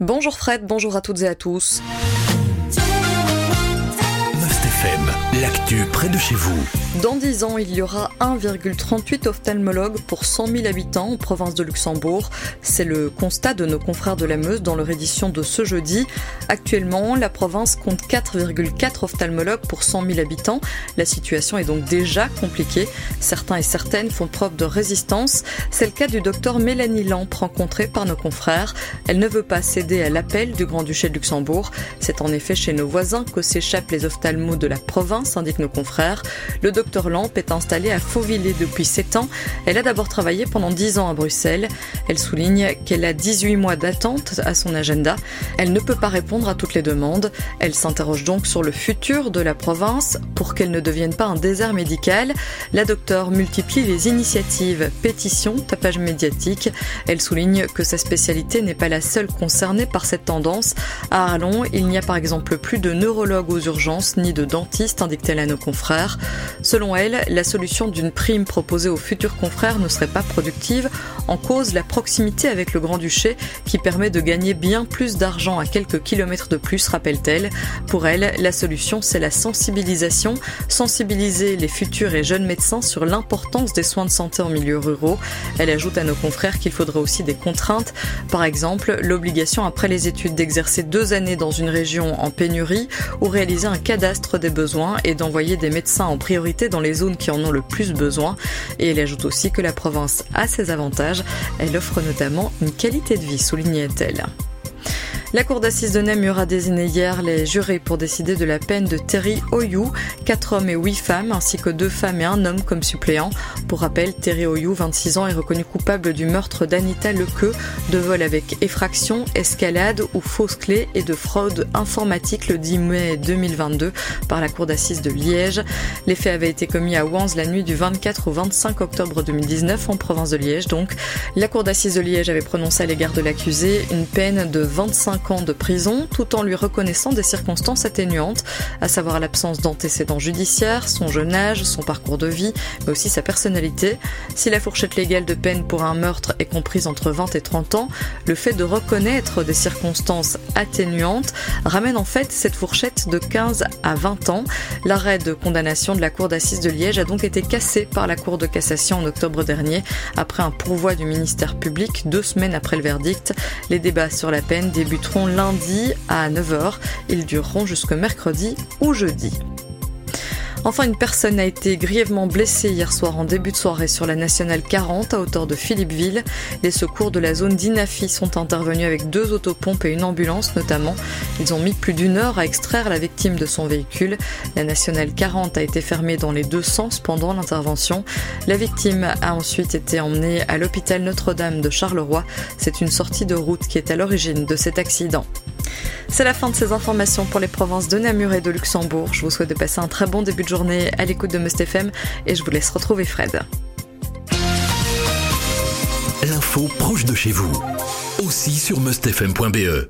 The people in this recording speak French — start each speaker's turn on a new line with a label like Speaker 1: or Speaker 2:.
Speaker 1: Bonjour Fred, bonjour à toutes et à tous.
Speaker 2: L'actu près de chez vous.
Speaker 1: Dans 10 ans, il y aura 1,38 ophtalmologues pour 100 000 habitants en province de Luxembourg. C'est le constat de nos confrères de la Meuse dans leur édition de ce jeudi. Actuellement, la province compte 4,4 ophtalmologues pour 100 000 habitants. La situation est donc déjà compliquée. Certains et certaines font preuve de résistance. C'est le cas du docteur Mélanie Lampe rencontrée par nos confrères. Elle ne veut pas céder à l'appel du Grand-Duché de Luxembourg. C'est en effet chez nos voisins que s'échappent les ophtalmos de la province, indiquent nos confrères. Le Docteur Lampe est installée à Fauvillers depuis 7 ans. Elle a d'abord travaillé pendant 10 ans à Bruxelles. Elle souligne qu'elle a 18 mois d'attente à son agenda. Elle ne peut pas répondre à toutes les demandes. Elle s'interroge donc sur le futur de la province pour qu'elle ne devienne pas un désert médical. La docteure multiplie les initiatives, pétitions, tapage médiatique. Elle souligne que sa spécialité n'est pas la seule concernée par cette tendance. À Arlon, il n'y a par exemple plus de neurologues aux urgences ni de dentistes, indique-t-elle à nos confrères. Selon elle, la solution d'une prime proposée aux futurs confrères ne serait pas productive. En cause, la proximité avec le Grand-Duché qui permet de gagner bien plus d'argent à quelques kilomètres de plus, rappelle-t-elle. Pour elle, la solution, c'est la sensibilisation. Sensibiliser les futurs et jeunes médecins sur l'importance des soins de santé en milieu ruraux. Elle ajoute à nos confrères qu'il faudrait aussi des contraintes. Par exemple, l'obligation après les études d'exercer deux années dans une région en pénurie ou réaliser un cadastre des besoins d'envoyer des médecins en priorité dans les zones qui en ont le plus besoin. Et elle ajoute aussi que la province a ses avantages. Elle offre notamment une qualité de vie, soulignait-elle. La cour d'assises de Namur a désigné hier les jurés pour décider de la peine de Terry Oyou, quatre hommes et huit femmes, ainsi que deux femmes et un homme comme suppléant. Pour rappel, Terry Oyou, 26 ans, est reconnu coupable du meurtre d'Anita Lequeux, de vol avec effraction, escalade ou fausse clé et de fraude informatique le 10 mai 2022 par la cour d'assises de Liège. Les faits avaient été commis à Wans la nuit du 24 au 25 octobre 2019 en province de Liège. Donc, la cour d'assises de Liège avait prononcé à l'égard de l'accusé une peine de 25 ans de prison tout en lui reconnaissant des circonstances atténuantes, à savoir l'absence d'antécédents judiciaires, son jeune âge, son parcours de vie, mais aussi sa personnalité. Si la fourchette légale de peine pour un meurtre est comprise entre 20 et 30 ans, le fait de reconnaître des circonstances atténuantes ramène en fait cette fourchette de 15 à 20 ans. L'arrêt de condamnation de la Cour d'assises de Liège a donc été cassé par la Cour de cassation en octobre dernier après un pourvoi du ministère public deux semaines après le verdict. Les débats sur la peine débuteront lundi à 9h. Ils dureront jusqu'au mercredi ou jeudi. Enfin, une personne a été grièvement blessée hier soir en début de soirée sur la nationale 40 à hauteur de Philippeville. Les secours de la zone d'Inafi sont intervenus avec deux autopompes et une ambulance notamment. Ils ont mis plus d'une heure à extraire la victime de son véhicule. La nationale 40 a été fermée dans les deux sens pendant l'intervention. La victime a ensuite été emmenée à l'hôpital Notre-Dame de Charleroi. C'est une sortie de route qui est à l'origine de cet accident. C'est la fin de ces informations pour les provinces de Namur et de Luxembourg. Je vous souhaite de passer un très bon début de journée à l'écoute de Must FM et je vous laisse retrouver Fred.
Speaker 2: L'info proche de chez vous, aussi sur mustfm.be.